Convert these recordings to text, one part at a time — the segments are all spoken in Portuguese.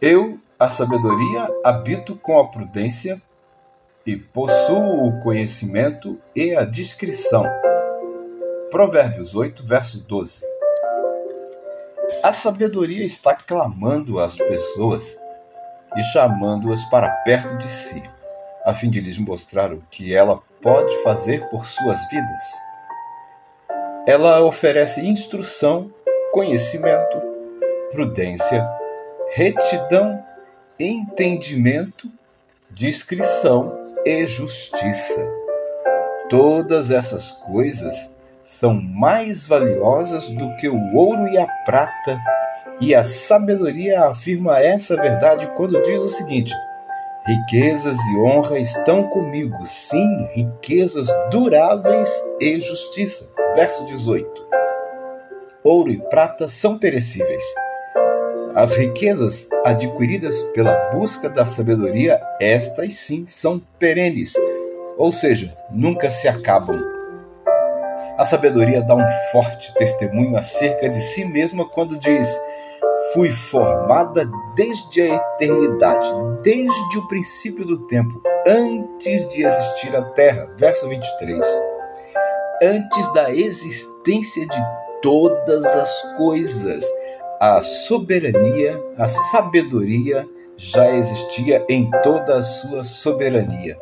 Eu, a sabedoria, habito com a prudência e possuo o conhecimento e a discrição. Provérbios 8, verso 12. A sabedoria está clamando às pessoas e chamando-as para perto de si, a fim de lhes mostrar o que ela pode fazer por suas vidas. Ela oferece instrução, conhecimento, prudência, retidão, entendimento, discrição e justiça. Todas essas coisas são mais valiosas do que o ouro e a prata, e a sabedoria afirma essa verdade quando diz o seguinte: Riquezas e honra estão comigo, sim, riquezas duráveis e justiça. Verso 18. Ouro e prata são perecíveis. As riquezas adquiridas pela busca da sabedoria, estas sim são perenes, ou seja, nunca se acabam. A sabedoria dá um forte testemunho acerca de si mesma quando diz: Fui formada desde a eternidade, desde o princípio do tempo, antes de existir a terra. Verso 23. Antes da existência de todas as coisas, a soberania, a sabedoria já existia em toda a sua soberania.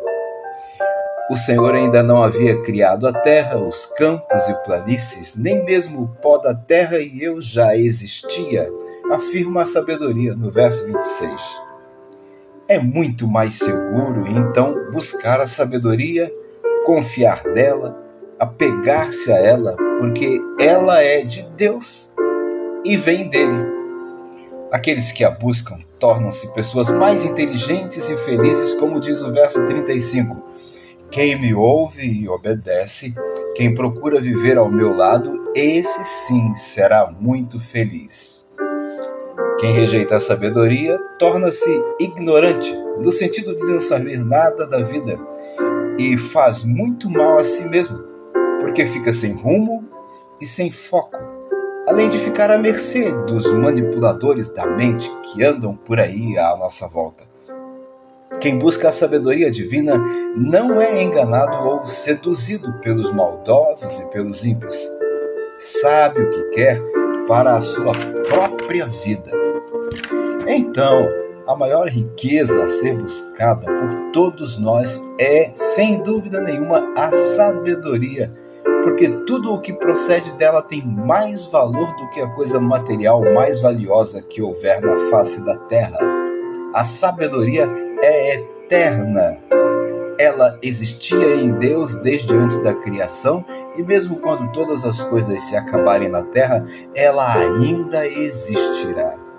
O Senhor ainda não havia criado a terra, os campos e planícies, nem mesmo o pó da terra, e eu já existia, afirma a sabedoria no verso 26. É muito mais seguro, então, buscar a sabedoria, confiar nela, apegar-se a ela, porque ela é de Deus e vem dele. Aqueles que a buscam tornam-se pessoas mais inteligentes e felizes, como diz o verso 35 quem me ouve e obedece, quem procura viver ao meu lado, esse sim será muito feliz. Quem rejeita a sabedoria torna-se ignorante, no sentido de não saber nada da vida, e faz muito mal a si mesmo, porque fica sem rumo e sem foco, além de ficar à mercê dos manipuladores da mente que andam por aí à nossa volta. Quem busca a sabedoria divina não é enganado ou seduzido pelos maldosos e pelos ímpios. Sabe o que quer para a sua própria vida. Então, a maior riqueza a ser buscada por todos nós é, sem dúvida nenhuma, a sabedoria, porque tudo o que procede dela tem mais valor do que a coisa material mais valiosa que houver na face da terra. A sabedoria é eterna. Ela existia em Deus desde antes da criação e mesmo quando todas as coisas se acabarem na terra, ela ainda existirá.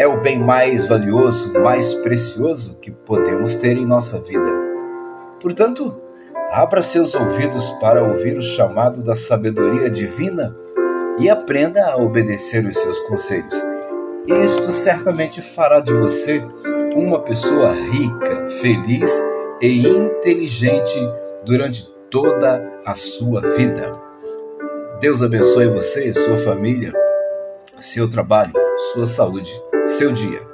É o bem mais valioso, mais precioso que podemos ter em nossa vida. Portanto, abra seus ouvidos para ouvir o chamado da sabedoria divina e aprenda a obedecer os seus conselhos. Isto certamente fará de você uma pessoa rica, feliz e inteligente durante toda a sua vida. Deus abençoe você, sua família, seu trabalho, sua saúde, seu dia.